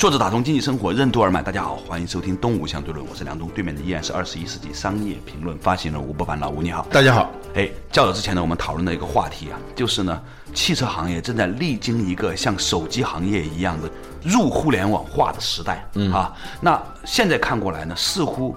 作者打通经济生活任督二脉，大家好，欢迎收听东吴相对论，我是梁东，对面的依然是二十一世纪商业评论发行人吴伯凡，老吴你好，大家好。哎，较早之前呢，我们讨论的一个话题啊，就是呢，汽车行业正在历经一个像手机行业一样的入互联网化的时代，嗯啊，那现在看过来呢，似乎。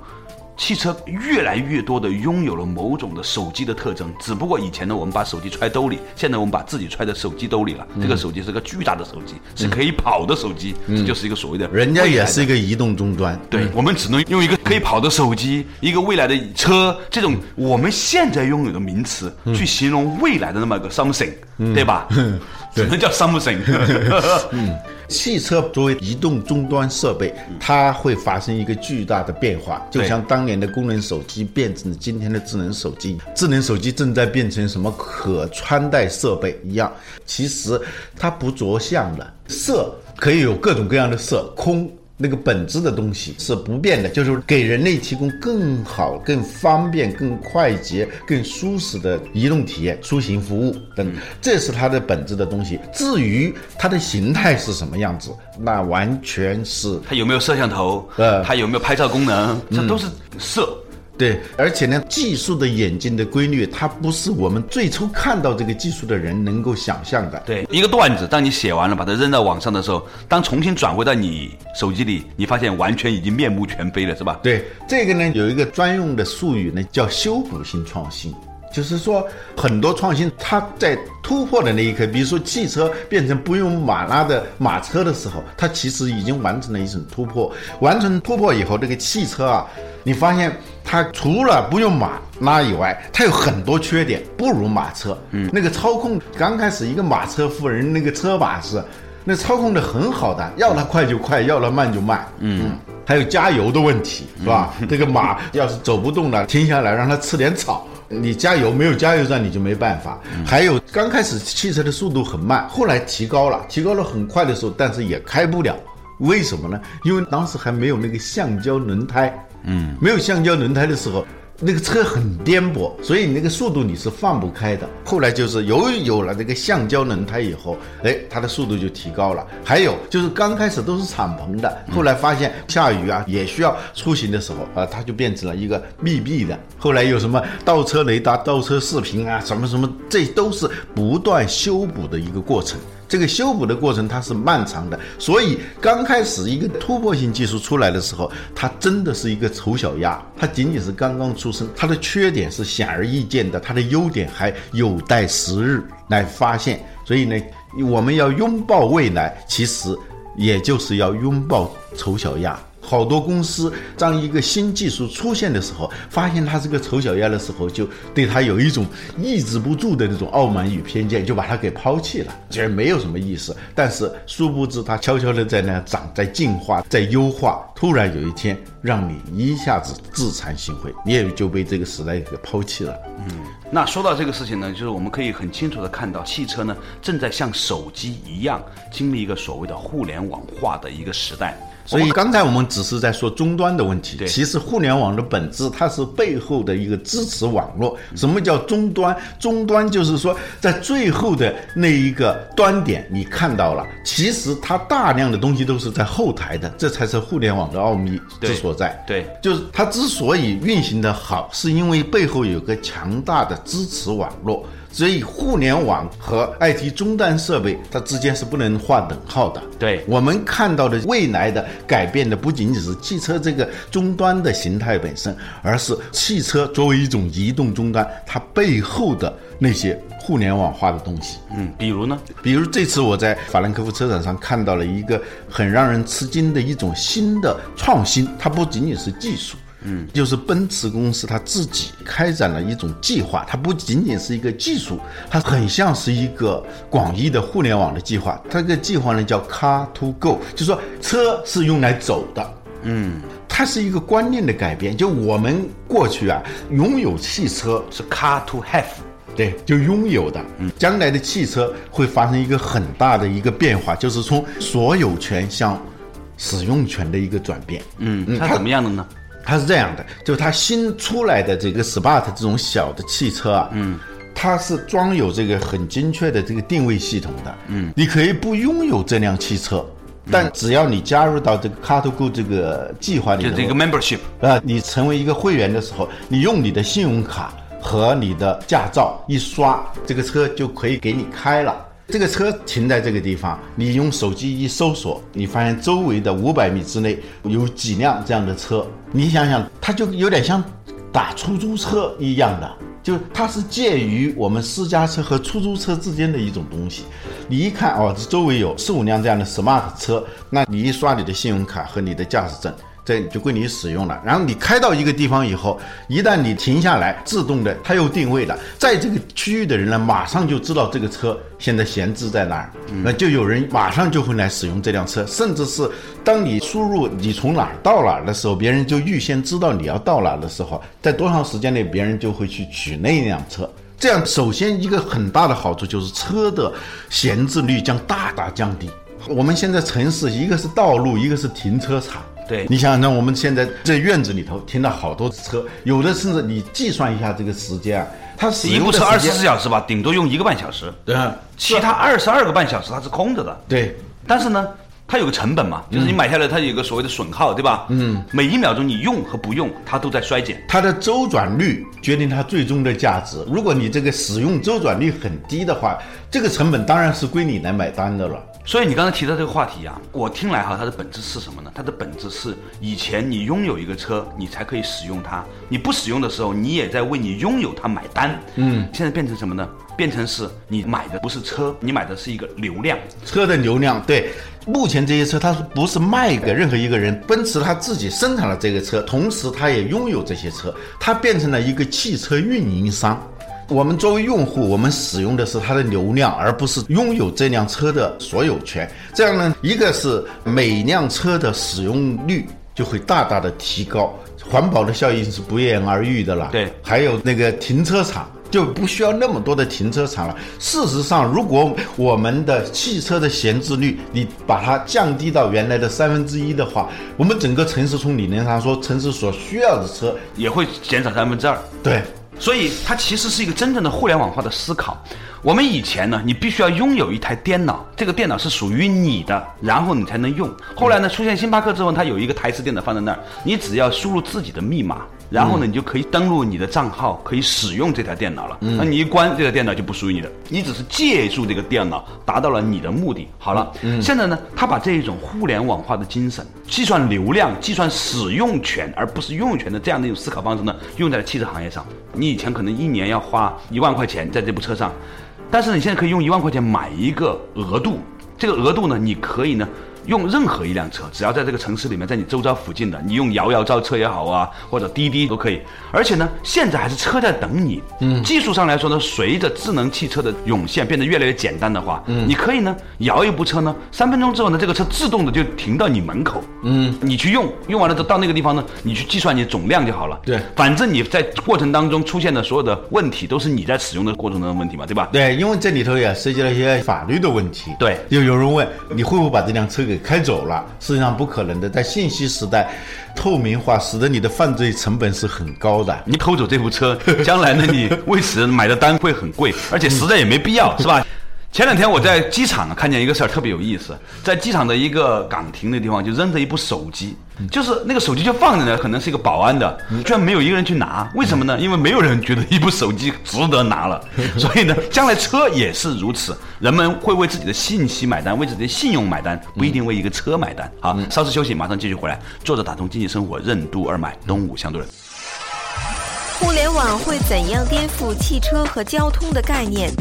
汽车越来越多的拥有了某种的手机的特征，只不过以前呢，我们把手机揣兜里，现在我们把自己揣在手机兜里了。这个手机是个巨大的手机，是可以跑的手机，这就是一个所谓的。人家也是一个移动终端，对我们只能用一个可以跑的手机，一个未来的车，这种我们现在拥有的名词去形容未来的那么个 something，对吧？只能叫 something。嗯，汽车作为移动终端设备，它会发生一个巨大的变化，就像当年的功能手机变成了今天的智能手机，智能手机正在变成什么可穿戴设备一样。其实它不着相了，色可以有各种各样的色，空。那个本质的东西是不变的，就是给人类提供更好、更方便、更快捷、更舒适的移动体验、出行服务等，这是它的本质的东西。至于它的形态是什么样子，那完全是它有没有摄像头，呃，它有没有拍照功能，这都是色。对，而且呢，技术的演进的规律，它不是我们最初看到这个技术的人能够想象的。对，一个段子，当你写完了，把它扔到网上的时候，当重新转回到你手机里，你发现完全已经面目全非了，是吧？对，这个呢，有一个专用的术语呢，叫修补性创新。就是说，很多创新它在突破的那一刻，比如说汽车变成不用马拉的马车的时候，它其实已经完成了一种突破。完成突破以后，这个汽车啊，你发现它除了不用马拉以外，它有很多缺点，不如马车。嗯，那个操控刚开始一个马车夫人那个车把是，那操控的很好的，要它快就快，要它慢就慢。嗯，还有加油的问题是吧？这个马要是走不动了，停下来让它吃点草。你加油没有加油站你就没办法。还有刚开始汽车的速度很慢，后来提高了，提高了很快的时候，但是也开不了。为什么呢？因为当时还没有那个橡胶轮胎。嗯，没有橡胶轮胎的时候。那个车很颠簸，所以你那个速度你是放不开的。后来就是由于有了这个橡胶轮胎以后，哎，它的速度就提高了。还有就是刚开始都是敞篷的，后来发现下雨啊也需要出行的时候啊，它就变成了一个密闭的。后来有什么倒车雷达、倒车视频啊，什么什么，这都是不断修补的一个过程。这个修补的过程它是漫长的，所以刚开始一个突破性技术出来的时候，它真的是一个丑小鸭，它仅仅是刚刚出生，它的缺点是显而易见的，它的优点还有待时日来发现。所以呢，我们要拥抱未来，其实也就是要拥抱丑小鸭。好多公司当一个新技术出现的时候，发现它是个丑小鸭的时候，就对它有一种抑制不住的那种傲慢与偏见，就把它给抛弃了，觉得没有什么意思。但是殊不知，它悄悄的在那长，在进化，在优化。突然有一天，让你一下子自惭形秽，你也就被这个时代给抛弃了。嗯，那说到这个事情呢，就是我们可以很清楚的看到，汽车呢正在像手机一样，经历一个所谓的互联网化的一个时代。所以刚才我们只是在说终端的问题，其实互联网的本质它是背后的一个支持网络。什么叫终端？终端就是说在最后的那一个端点，你看到了，其实它大量的东西都是在后台的，这才是互联网的奥秘之所在。对，就是它之所以运行的好，是因为背后有个强大的支持网络。所以，互联网和 IT 终端设备它之间是不能划等号的。对我们看到的未来的改变的不仅仅是汽车这个终端的形态本身，而是汽车作为一种移动终端，它背后的那些互联网化的东西。嗯，比如呢？比如这次我在法兰克福车展上看到了一个很让人吃惊的一种新的创新，它不仅仅是技术。嗯，就是奔驰公司它自己开展了一种计划，它不仅仅是一个技术，它很像是一个广义的互联网的计划。它这个计划呢叫 Car to Go，就是说车是用来走的。嗯，它是一个观念的改变。就我们过去啊，拥有汽车是 car to have。对，就拥有的。嗯，将来的汽车会发生一个很大的一个变化，就是从所有权向使用权的一个转变。嗯，它怎么样的呢？它是这样的，就它新出来的这个 Smart 这种小的汽车啊，嗯，它是装有这个很精确的这个定位系统的。嗯，你可以不拥有这辆汽车，但只要你加入到这个 Car to Go 这个计划里，就这个 membership 啊，你成为一个会员的时候，你用你的信用卡和你的驾照一刷，这个车就可以给你开了。这个车停在这个地方，你用手机一搜索，你发现周围的五百米之内有几辆这样的车。你想想，它就有点像打出租车一样的，就它是介于我们私家车和出租车之间的一种东西。你一看哦，这周围有四五辆这样的 smart 车，那你一刷你的信用卡和你的驾驶证。这就归你使用了。然后你开到一个地方以后，一旦你停下来，自动的它又定位了，在这个区域的人呢，马上就知道这个车现在闲置在哪儿，那就有人马上就会来使用这辆车。甚至是当你输入你从哪儿到哪儿的时候，别人就预先知道你要到哪儿的时候，在多长时间内，别人就会去取那辆车。这样，首先一个很大的好处就是车的闲置率将大大降低。我们现在城市一个是道路，一个是停车场。对你想想，那我们现在在院子里头停了好多车，有的甚至你计算一下这个时间啊，它使一用的部车二十四，小时吧，顶多用一个半小时，对啊其他二十二个半小时它是空着的。对但是呢，它有个成本嘛，就是你买下来它有个所谓的损耗，对吧？嗯，每一秒钟你用和不用，它都在衰减。它的周转率决定它最终的价值。如果你这个使用周转率很低的话，这个成本当然是归你来买单的了。所以你刚才提到这个话题啊，我听来哈，它的本质是什么呢？它的本质是以前你拥有一个车，你才可以使用它；你不使用的时候，你也在为你拥有它买单。嗯，现在变成什么呢？变成是你买的不是车，你买的是一个流量。车的流量，对，目前这些车它是不是卖给任何一个人？奔驰它自己生产了这个车，同时它也拥有这些车，它变成了一个汽车运营商。我们作为用户，我们使用的是它的流量，而不是拥有这辆车的所有权。这样呢，一个是每辆车的使用率就会大大的提高，环保的效应是不言而喻的了。对还有那个停车场。就不需要那么多的停车场了。事实上，如果我们的汽车的闲置率，你把它降低到原来的三分之一的话，我们整个城市从理论上说，城市所需要的车，也会减少三分之二。对，所以它其实是一个真正的互联网化的思考。我们以前呢，你必须要拥有一台电脑，这个电脑是属于你的，然后你才能用。后来呢，出现星巴克之后，它有一个台式电脑放在那儿，你只要输入自己的密码，然后呢，你就可以登录你的账号，可以使用这台电脑了。那你一关，这台电脑就不属于你的，你只是借助这个电脑达到了你的目的。好了，现在呢，他把这一种互联网化的精神，计算流量、计算使用权，而不是拥有权的这样的一种思考方式呢，用在了汽车行业上。你以前可能一年要花一万块钱在这部车上。但是你现在可以用一万块钱买一个额度，这个额度呢，你可以呢用任何一辆车，只要在这个城市里面，在你周遭附近的，你用摇摇招车也好啊，或者滴滴都可以。而且呢，现在还是车在等你。嗯，技术上来说呢，随着智能汽车的涌现，变得越来越简单的话，嗯，你可以呢摇一部车呢，三分钟之后呢，这个车自动的就停到你门口。嗯，你去用，用完了之后到那个地方呢，你去计算你总量就好了。对反正你在过程当中出现的所有的问题，都是你在使用的过程中的问题嘛，对吧？对，因为这里头也涉及了一些法律的问题。对就有人问你会不会把这辆车给开走了？实际上不可能的，在信息时代，透明化使得你的犯罪成本是很高的。你偷走这部车，将来呢，你为此买的单会很贵，而且实在也没必要，是吧？前两天我在机场啊看见一个事儿特别有意思，在机场的一个岗亭的地方就扔着一部手机，就是那个手机就放在那，可能是一个保安的，居然没有一个人去拿，为什么呢？因为没有人觉得一部手机值得拿了，所以呢，将来车也是如此，人们会为自己的信息买单，为自己的信用买单，不一定为一个车买单。好，稍事休息，马上继续回来。坐着打通经济生活，任督二脉，东吴相对论。互联网会怎样颠覆汽车和交通的概念？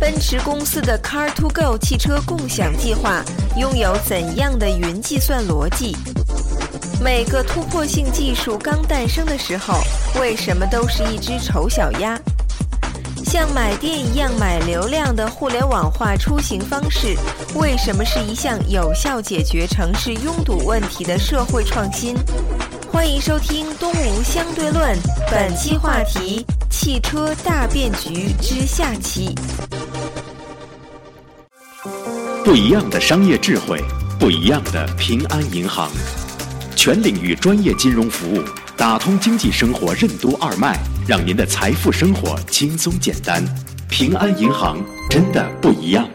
奔驰公司的 Car to Go 汽车共享计划拥有怎样的云计算逻辑？每个突破性技术刚诞生的时候，为什么都是一只丑小鸭？像买电一样买流量的互联网化出行方式，为什么是一项有效解决城市拥堵问题的社会创新？欢迎收听《东吴相对论》，本期话题：汽车大变局之下期。不一样的商业智慧，不一样的平安银行，全领域专业金融服务，打通经济生活任督二脉，让您的财富生活轻松简单。平安银行真的不一样。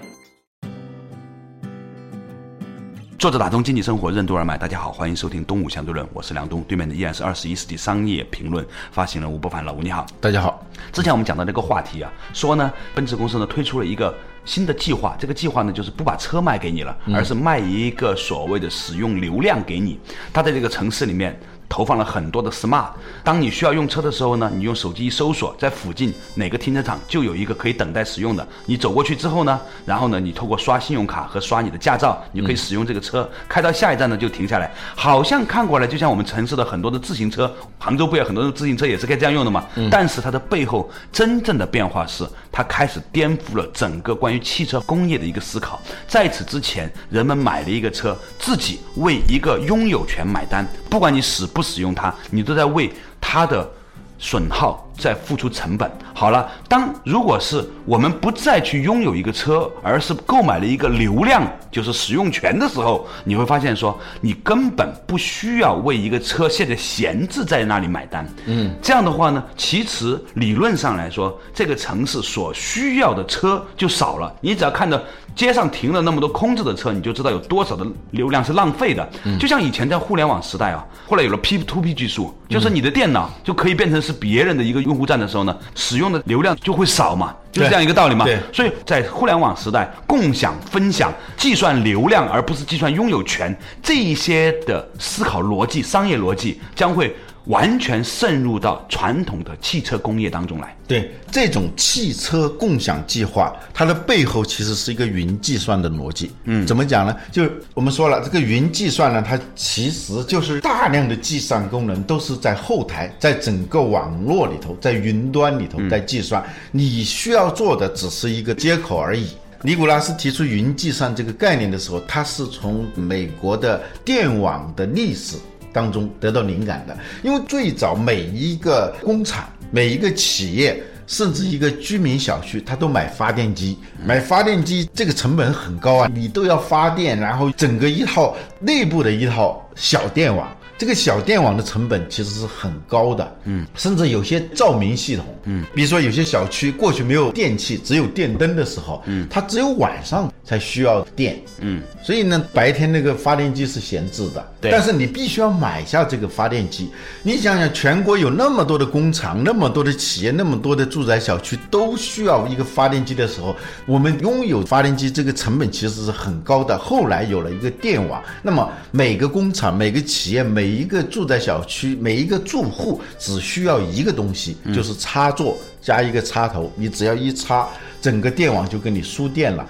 作者打通经济生活任督二脉，大家好，欢迎收听《东吴相对论》，我是梁东，对面的依然是二十一世纪商业评论发行人吴伯凡，老吴你好。大家好，之前我们讲到那个话题啊，说呢，奔驰公司呢推出了一个新的计划，这个计划呢就是不把车卖给你了，而是卖一个所谓的使用流量给你。他在这个城市里面投放了很多的 smart，当你需要用车的时候呢，你用手机一搜索，在附近哪个停车场就有一个可以等待使用的。你走过去之后呢，然后呢，你透过刷信用卡和刷你的驾照，你就可以使用这个车。开到下一站呢就停下来，好像看过来就像我们城市的很多的自行车，杭州不也很多的自行车也是可以这样用的嘛？但是它的背后真正的变化是，它开始颠覆了整个关于汽车工业的一个思考。在此之前，人们买了一个车，自己为一个拥有权买单，不管你使不使用它，你都在为它的损耗在付出成本。好了，当如果是我们不再去拥有一个车，而是购买了一个流量，就是使用权的时候，你会发现说，你根本不需要为一个车现在闲置在那里买单。嗯，这样的话呢，其实理论上来说，这个城市所需要的车就少了。你只要看到街上停了那么多空置的车，你就知道有多少的流量是浪费的。嗯就像以前在互联网时代啊，后来有了 P to P 技术，就是你的电脑就可以变成是别人的一个用户站的时候呢，使用的流量就会少嘛，就是这样一个道理嘛。对所以在互联网时代，共享、分享、计算流量，而不是计算拥有权，这一些的思考逻辑、商业逻辑将会完全渗入到传统的汽车工业当中来。对这种汽车共享计划，它的背后其实是一个云计算的逻辑。嗯，怎么讲呢？就我们说了，这个云计算呢，它其实就是大量的计算功能都是在后台，在整个网络里头，在云端里头在计算。你需要做的只是一个接口而已。尼古拉斯提出云计算这个概念的时候，他是从美国的电网的历史当中得到灵感的，因为最早每一个工厂、每一个企业。甚至一个居民小区，他都买发电机，买发电机这个成本很高啊，你都要发电，然后整个一套内部的一套小电网，这个小电网的成本其实是很高的，嗯，甚至有些照明系统，嗯，比如说有些小区过去没有电器，只有电灯的时候，嗯，它只有晚上才需要电，嗯，所以呢，白天那个发电机是闲置的，对但是你必须要买下这个发电机。你想想，全国有那么多的工厂，那么多的企业，那么多的住宅小区都需要一个发电机的时候，我们拥有发电机这个成本其实是很高的。后来有了一个电网，那么每个工厂、每个企业、每一个住宅小区、每一个住户只需要一个东西，就是插座加一个插头，你只要一插，整个电网就给你输电了。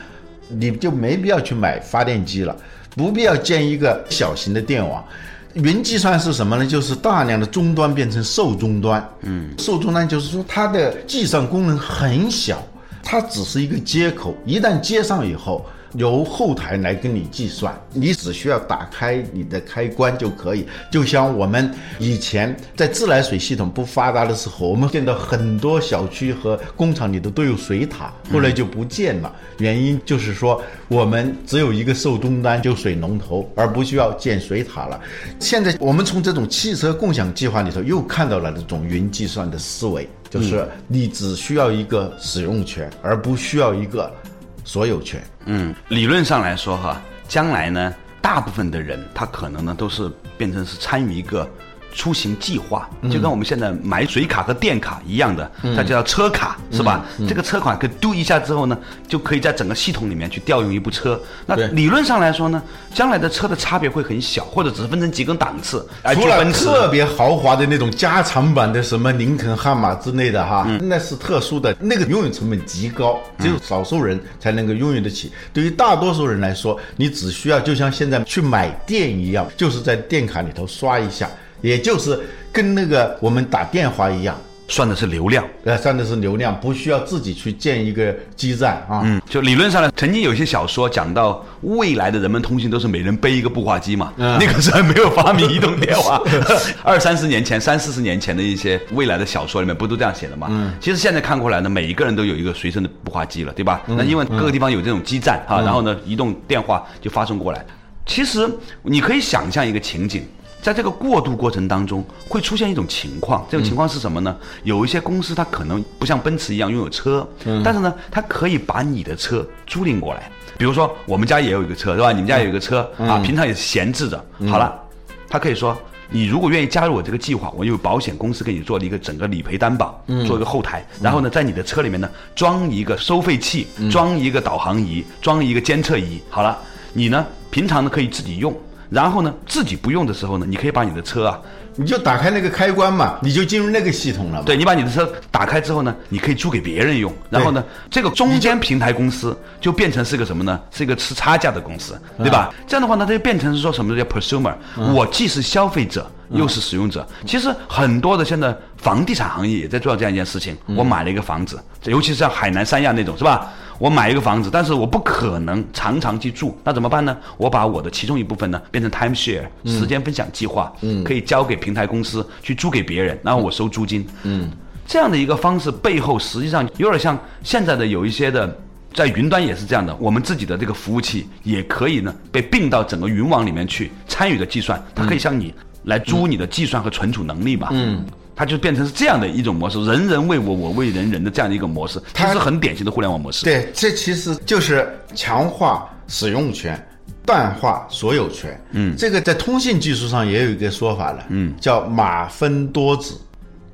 你就没必要去买发电机了，不必要建一个小型的电网。云计算是什么呢？就是大量的终端变成受终端。嗯，受终端就是说它的计算功能很小，它只是一个接口，一旦接上以后。由后台来跟你计算，你只需要打开你的开关就可以。就像我们以前在自来水系统不发达的时候，我们见到很多小区和工厂里头都有水塔，后来就不见了。原因就是说，我们只有一个受终端，就水龙头，而不需要建水塔了。现在我们从这种汽车共享计划里头又看到了这种云计算的思维，就是你只需要一个使用权，而不需要一个所有权。嗯，理论上来说哈，将来呢，大部分的人他可能呢都是变成是参与一个出行计划，就跟我们现在买水卡和电卡一样的，它叫车卡，是吧？这个车卡可以嘟一下之后呢，就可以在整个系统里面去调用一部车。那理论上来说呢，将来的车的差别会很小，或者只是分成几个档次。哎，除了特别豪华的那种加长版的什么林肯、悍马之类的哈，嗯那是特殊的，那个拥有成本极高，只有少数人才能够拥有得起。对于大多数人来说，你只需要就像现在去买电一样，就是在电卡里头刷一下，也就是跟那个我们打电话一样，算的是流量。呃，算的是流量，不需要自己去建一个基站啊。嗯，就理论上呢，曾经有一些小说讲到未来的人们通信都是每人背一个步话机嘛，嗯那个时候还没有发明移动电话，二三十年前、三四十年前的一些未来的小说里面不都这样写的嘛？嗯，其实现在看过来呢，每一个人都有一个随身的步话机了，对吧？那因为各个地方有这种基站哈，然后呢，移动电话就发送过来。其实你可以想象一个情景。在这个过渡过程当中，会出现一种情况，这种情况是什么呢？有一些公司它可能不像奔驰一样拥有车，但是呢，它可以把你的车租赁过来。比如说，我们家也有一个车，是吧？你们家也有一个车啊，平常也是闲置着。好了，他可以说，你如果愿意加入我这个计划，我有保险公司给你做了一个整个理赔担保，做一个后台，然后呢，在你的车里面呢装一个收费器，装一个导航仪，装一个监测仪。好了，你呢平常呢可以自己用。然后呢，自己不用的时候呢，你可以把你的车啊，你就打开那个开关嘛，你就进入那个系统了。对你把你的车打开之后呢，你可以租给别人用。然后呢，这个中间平台公司就变成是个什么呢？是一个吃差价的公司，对吧？这样的话呢，它就变成是说什么叫 consumer，、我既是消费者。又是使用者，其实很多的现在房地产行业也在做这样一件事情。我买了一个房子，尤其是像海南三亚那种，是吧？我买一个房子，但是我不可能常常去住，那怎么办呢？我把我的其中一部分呢变成 time share 时间分享计划，嗯，可以交给平台公司去租给别人，然后我收租金，嗯，这样的一个方式背后，实际上有点像现在的有一些的。在云端也是这样的，我们自己的这个服务器也可以呢被并到整个云网里面去参与的计算，它可以向你来租你的计算和存储能力嘛。嗯，它就变成是这样的一种模式，人人为我，我为人人的这样的一个模式，它是很典型的互联网模式。对，这其实就是强化使用权。淡化所有权，嗯，这个在通信技术上也有一个说法了，嗯，叫码分多址，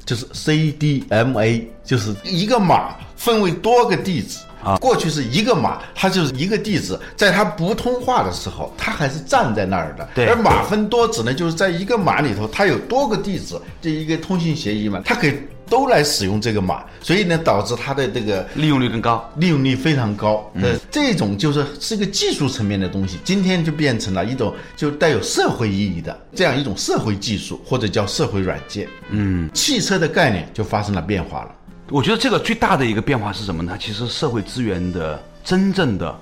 就是 CDMA，就是一个码分为多个地址啊。过去是一个码，它就是一个地址，在它不通话的时候，它还是站在那儿的。对而码分多址呢，就是在一个码里头，它有多个地址，这一个通信协议嘛，它可以都来使用这个码，所以呢，导致它的这个利用率更高。利用率非常高。呃，这种就是是一个技术层面的东西，今天就变成了一种就带有社会意义的这样一种社会技术，或者叫社会软件。嗯，汽车的概念就发生了变化了。我觉得这个最大的一个变化是什么呢？其实社会资源的真正的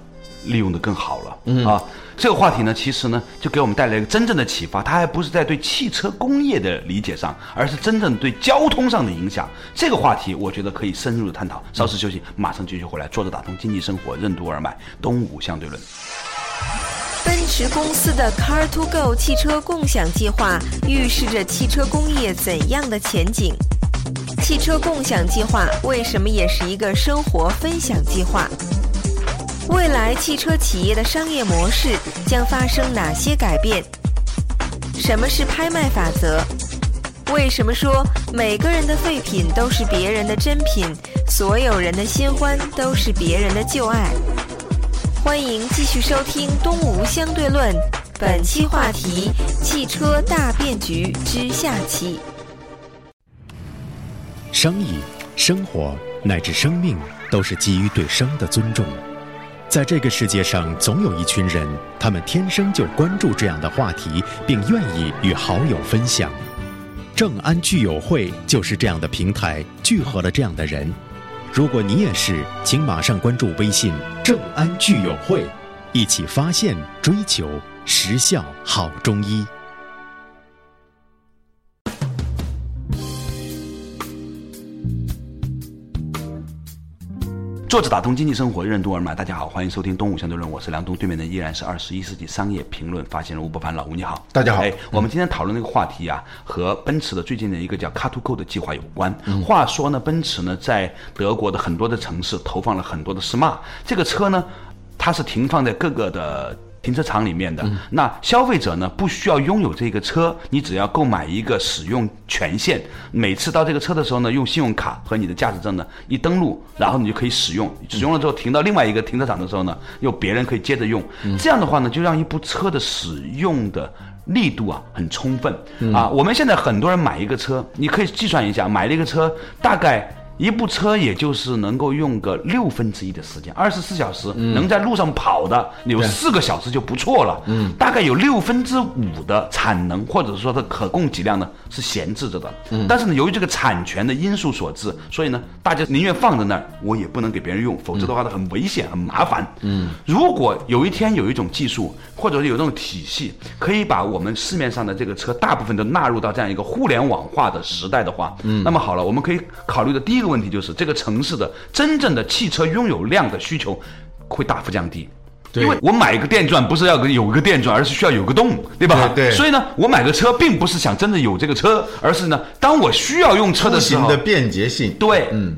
利用的更好了。嗯啊，这个话题呢，其实呢就给我们带来一个真正的启发。它还不是在对汽车工业的理解上，而是真正对交通上的影响。这个话题，我觉得可以深入的探讨。稍事休息，马上继续回来。坐着打通经济生活，任督二脉，东吴相对论。奔驰公司的 Car to Go 汽车共享计划预示着汽车工业怎样的前景？汽车共享计划为什么也是一个生活分享计划？未来汽车企业的商业模式将发生哪些改变？什么是拍卖法则？为什么说每个人的废品都是别人的珍品，所有人的新欢都是别人的旧爱？欢迎继续收听《东吴相对论》，本期话题：汽车大变局之下期。生意、生活乃至生命，都是基于对生的尊重。在这个世界上，总有一群人，他们天生就关注这样的话题，并愿意与好友分享。正安聚友会就是这样的平台，聚合了这样的人。如果你也是，请马上关注微信“正安聚友会”，一起发现、追求实效好中医。作者打通经济生活，任督二脉。大家好，欢迎收听《东吴相对论》，我是梁东，对面的依然是二十一世纪商业评论发行人吴伯凡，老吴你好。大家好哎，我们今天讨论那个话题啊，和奔驰的最近的一个叫 Car to Go 的计划有关。嗯话说呢，奔驰呢在德国的很多的城市投放了很多的 Smart 这个车呢，它是停放在各个的停车场里面的。那消费者呢，不需要拥有这个车，你只要购买一个使用权限，每次到这个车的时候呢，用信用卡和你的驾驶证呢一登录，然后你就可以使用。使用了之后，停到另外一个停车场的时候呢，又别人可以接着用。这样的话呢，就让一部车的使用的。力度啊很充分啊！我们现在很多人买一个车，你可以计算一下，买了一个车大概。一部车也就是能够用个六分之一的时间，二十四小时能在路上跑的有四个小时就不错了。嗯，大概有六分之五的产能或者说它可供给量呢是闲置着的。嗯，但是呢，由于这个产权的因素所致，所以呢，大家宁愿放在那儿，我也不能给别人用，否则的话它很危险、很麻烦。嗯，如果有一天有一种技术或者有这种体系，可以把我们市面上的这个车大部分都纳入到这样一个互联网化的时代的话，嗯，那么好了，我们可以考虑的第一个。问题就是这个城市的真正的汽车拥有量的需求会大幅降低，因为我买一个电钻不是要有一个电钻，而是需要有个洞，对吧？对。所以呢，我买个车并不是想真的有这个车，而是呢，当我需要用车的时候，的便捷性。对，嗯。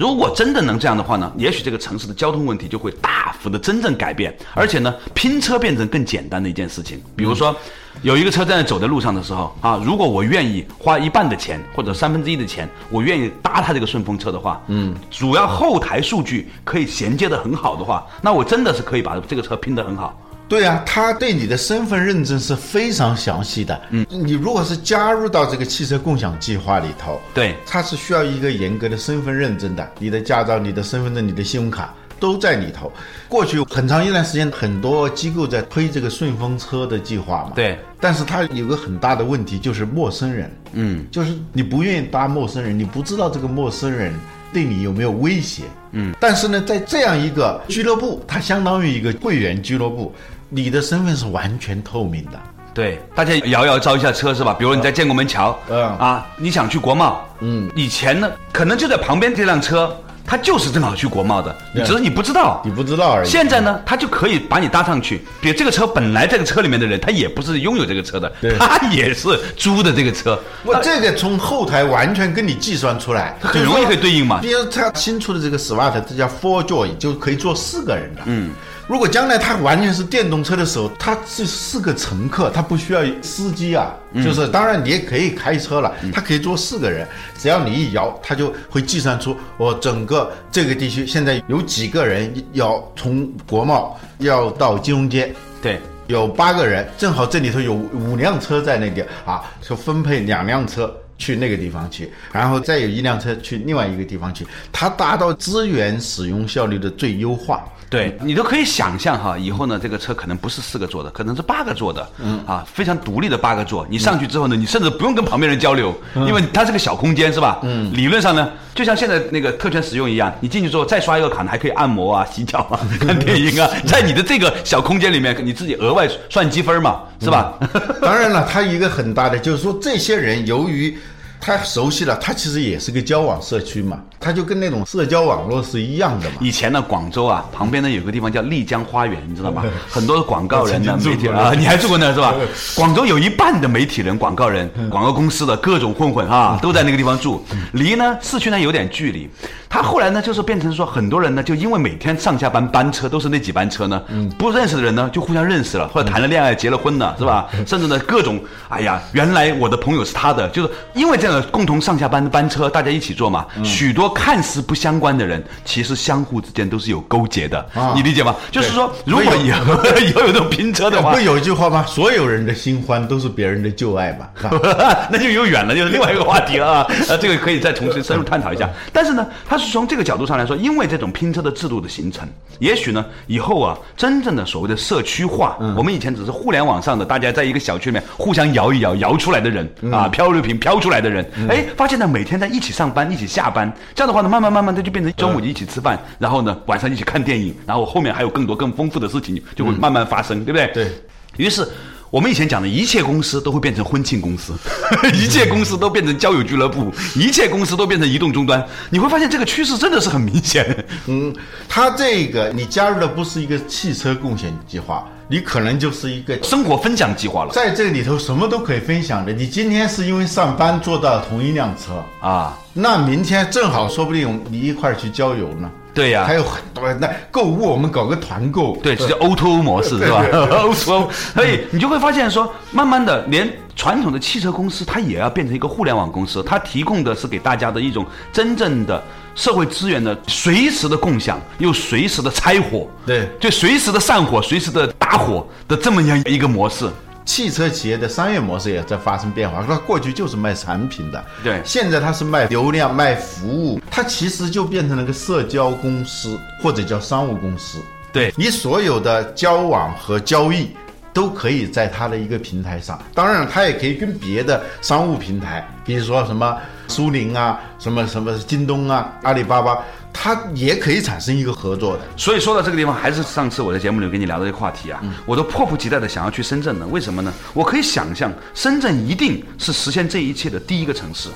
如果真的能这样的话呢，也许这个城市的交通问题就会大幅的真正改变，而且呢，拼车变成更简单的一件事情。比如说，有一个车在走在路上的时候啊，如果我愿意花一半的钱或者三分之一的钱，我愿意搭他这个顺风车的话，嗯，主要后台数据可以衔接的很好的话，那我真的是可以把这个车拼得很好。对啊，他对你的身份认证是非常详细的。嗯，你如果是加入到这个汽车共享计划里头，对，它是需要一个严格的身份认证的。你的驾照、你的身份证、你的信用卡都在里头。过去很长一段时间，很多机构在推这个顺风车的计划嘛。对，但是它有个很大的问题，就是陌生人。嗯，就是你不愿意搭陌生人，你不知道这个陌生人对你有没有威胁。嗯，但是呢，在这样一个俱乐部，它相当于一个会员俱乐部。你的身份是完全透明的，对，大家摇摇招一下车是吧？比如你在建国门桥，嗯啊，你想去国贸，嗯，以前呢，可能就在旁边这辆车，它就是正好去国贸的，只是你不知道，你不知道而已。现在呢，他就可以把你搭上去，比如这个车本来这个车里面的人，他也不是拥有这个车的，他也是租的这个车。我这个从后台完全跟你计算出来，很容易可以对应嘛。比如他新出的这个 Smart，这叫 Four Joy，就可以坐四个人的，嗯。如果将来它完全是电动车的时候，它是四个乘客，它不需要司机啊，就是当然你也可以开车了，它可以坐四个人，只要你一摇，它就会计算出我整个这个地区现在有几个人要从国贸要到金融街，对，有八个人，正好这里头有五辆车在那边啊，就分配两辆车去那个地方去，然后再有一辆车去另外一个地方去，它达到资源使用效率的最优化。对你都可以想象哈，以后呢，这个车可能不是四个座的，可能是八个座的，嗯啊，非常独立的八个座。你上去之后呢，你甚至不用跟旁边人交流，因为它是个小空间，是吧？嗯，理论上呢，就像现在那个特权使用一样，你进去之后再刷一个卡，还可以按摩啊、洗脚啊、看电影啊，在你的这个小空间里面，你自己额外算积分嘛，是吧？当然了，它一个很大的就是说，这些人由于。他熟悉了，他其实也是个交往社区嘛，他就跟那种社交网络是一样的嘛。以前呢，广州啊，旁边呢有个地方叫丽江花园，你知道吗？很多广告人呢，媒体啊，你还住过那是吧？广州有一半的媒体人、广告人、广告公司的各种混混啊，都在那个地方住，离呢市区呢有点距离。他后来呢，就是变成说，很多人呢，就因为每天上下班班车都是那几班车呢，不认识的人呢，就互相认识了，或者谈了恋爱、结了婚了，是吧？甚至呢，各种，哎呀，原来我的朋友是他的，就是因为这样的共同上下班的班车，大家一起坐嘛，许多看似不相关的人，其实相互之间都是有勾结的，你理解吗？就是说，如果以后 以后有这种拼车的话，会有一句话吗？所有人的新欢都是别人的旧爱嘛？那就又远了，就是另外一个话题了啊。呃，这个可以再重新深入探讨一下。但是呢，他。是从这个角度上来说，因为这种拼车的制度的形成，也许呢，以后啊，真正的所谓的社区化，我们以前只是互联网上的，大家在一个小区里面互相摇一摇，摇出来的人啊，漂流瓶飘出来的人，哎，发现呢，每天在一起上班，一起下班，这样的话呢，慢慢慢慢的就变成中午一起吃饭，然后呢，晚上一起看电影，然后后面还有更多更丰富的事情就会慢慢发生，对不对？对于是。我们以前讲的一切公司都会变成婚庆公司，一切公司都变成交友俱乐部，一切公司都变成移动终端。你会发现这个趋势真的是很明显。嗯，它这个你加入的不是一个汽车共享计划，你可能就是一个生活分享计划了。在这里头什么都可以分享的。你今天是因为上班坐到同一辆车啊，那明天正好说不定你一块儿去郊游呢。对呀还有很多那购物，我们搞个团购，对，这叫 O to O 模式是吧？O to O，所以你就会发现说，慢慢的，连传统的汽车公司，它也要变成一个互联网公司，它提供的是给大家的一种真正的社会资源的随时的共享，又随时的拆伙，对就随时的散伙，随时的打火的这么样一个模式。汽车企业的商业模式也在发生变化。它过去就是卖产品的，对现在它是卖流量、卖服务，它其实就变成了个社交公司或者叫商务公司。对你所有的交往和交易都可以在它的一个平台上。当然，它也可以跟别的商务平台，比如说什么苏宁啊、什么什么京东啊、阿里巴巴，它也可以产生一个合作的。所以说到这个地方，还是上次我在节目里跟你聊的这个话题啊，嗯我都迫不及待的想要去深圳了。为什么呢？我可以想象，深圳一定是实现这一切的第一个城市。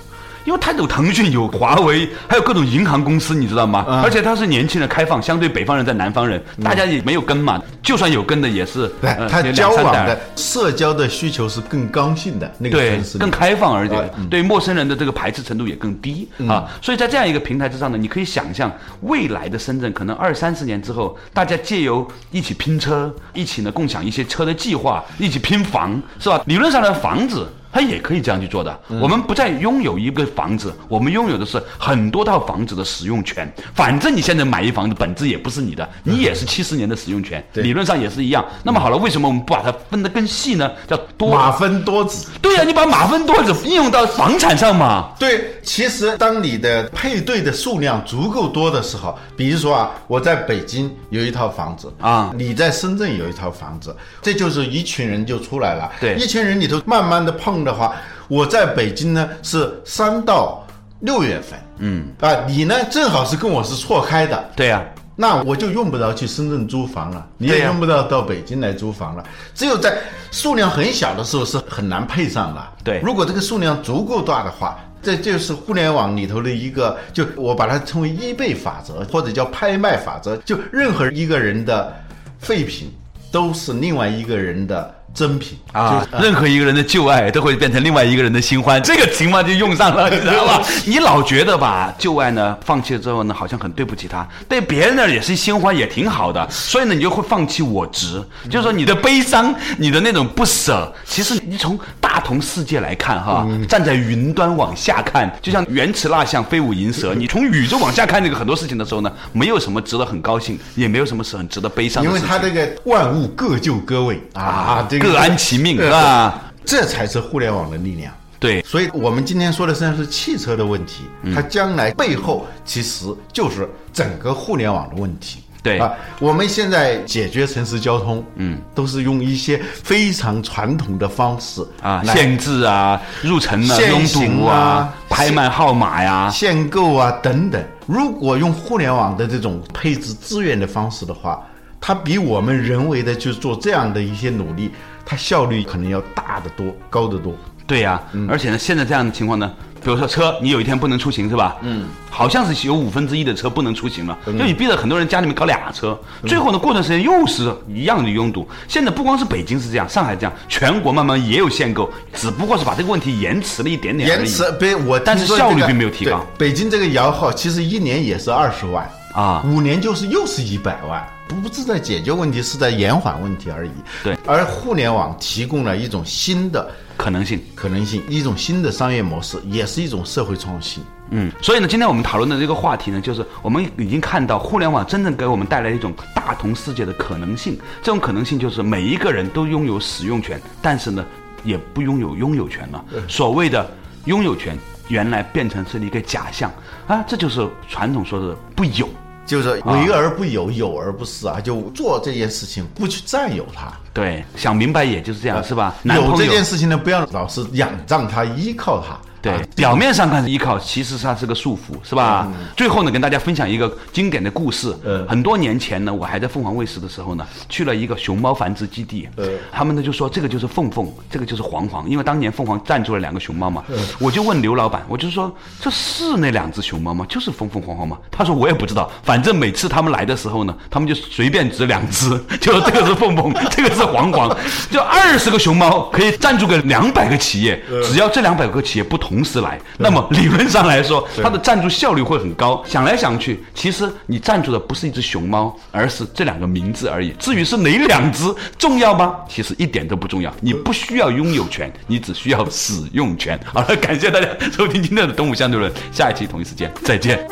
因为它有腾讯、有华为，还有各种银行公司，你知道吗？嗯而且它是年轻人开放，相对北方人在南方人，大家也没有根嘛。就算有根的，也是对，呃它两三代交往的社交的需求是更刚性的那个更开放，而且对陌生人的这个排斥程度也更低啊。所以在这样一个平台之上呢，你可以想象未来的深圳，可能二三十年之后，大家借由一起拼车，一起呢共享一些车的计划，一起拼房，是吧？理论上的房子。它也可以这样去做的。我们不再拥有一个房子，我们拥有的是很多套房子的使用权。反正你现在买一房子，本质也不是你的，你也是七十年的使用权，对理论上也是一样。那么好了，为什么我们不把它分得更细呢？叫多马分多子。对呀、你把马分多子应用到房产上嘛？对，其实当你的配对的数量足够多的时候，比如说啊，我在北京有一套房子啊你在深圳有一套房子，这就是一群人就出来了。对一群人里头慢慢的碰的话，我在北京呢是三到六月份，嗯啊，你呢正好是跟我是错开的，对呀、那我就用不着去深圳租房了，你也用不着到北京来租房了。只有在数量很小的时候是很难配上的。对如果这个数量足够大的话，这就是互联网里头的一个，就我把它称为一倍法则，或者叫拍卖法则。就任何一个人的废品都是另外一个人的真品啊。就，任何一个人的旧爱都会变成另外一个人的新欢，这个情况就用上了，你知道吧？你老觉得吧，旧爱呢放弃了之后呢，好像很对不起他，对别人呢也是新欢，也挺好的，所以呢，你就会放弃我执，就是说你的悲伤，你的那种不舍，其实你从大同世界来看哈，站在云端往下看，就像原驰蜡像飞舞银蛇，你从宇宙往下看这个很多事情的时候呢，没有什么值得很高兴，也没有什么是很值得悲伤的，因为他这个万物各就各位啊，这个各安其命对是吧？这才是互联网的力量。对。所以，我们今天说的实际上是汽车的问题，它将来背后其实就是整个互联网的问题。对啊，我们现在解决城市交通，嗯，都是用一些非常传统的方式啊，限制啊，入城啊，限拥堵啊啊，拍卖号码呀，限购啊等等。如果用互联网的这种配置资源的方式的话，它比我们人为的去做这样的一些努力，它效率可能要大得多，高得多。对呀、嗯而且呢，现在这样的情况呢，比如说车，你有一天不能出行是吧？嗯，好像是有五分之一的车不能出行了，嗯就你逼着很多人家里面搞俩车，最后呢，过段时间又是一样的拥堵。现在不光是北京是这样，上海这样，全国慢慢也有限购，只不过是把这个问题延迟了一点点。延迟，别我但是效率并没有提高北京这个摇号其实一年也是二十万啊五年就是又是一百万，不不是在解决问题，是在延缓问题而已。对而互联网提供了一种新的可能性。可能性，一种新的商业模式，也是一种社会创新。嗯，所以呢，今天我们讨论的这个话题呢，就是我们已经看到互联网真正给我们带来一种大同世界的可能性。这种可能性就是每一个人都拥有使用权，但是呢，也不拥有拥有权了。所谓的拥有权，原来变成是一个假象啊，这就是传统说的不有。就是啊为而不有，有而不是啊！就做这件事情，不去占有它。对，想明白也就是这样，是吧？有这件事情呢，不要老是仰仗它、依靠它。对啊，表面上看是依靠，其实它是个束缚，是吧？最后呢，跟大家分享一个经典的故事。嗯很多年前呢，我还在凤凰卫视的时候呢，去了一个熊猫繁殖基地。嗯他们呢就说这个就是凤凤，这个就是黄黄，因为当年凤凰赞助了两个熊猫嘛。我就问刘老板，我就说这是那两只熊猫吗？就是凤凤黄黄吗？他说我也不知道，反正每次他们来的时候呢，他们就随便指两只，就说这个是凤凤，这个是黄黄，就二十个熊猫可以赞助个两百个企业，只要这两百个企业不同同时来，那么理论上来说，它的赞助效率会很高。想来想去，其实你赞助的不是一只熊猫，而是这两个名字而已。至于是哪两只重要吗？其实一点都不重要。你不需要拥有权，你只需要使用权。好了，感谢大家收听今天的《东吴相对论》，下一期同一时间再见。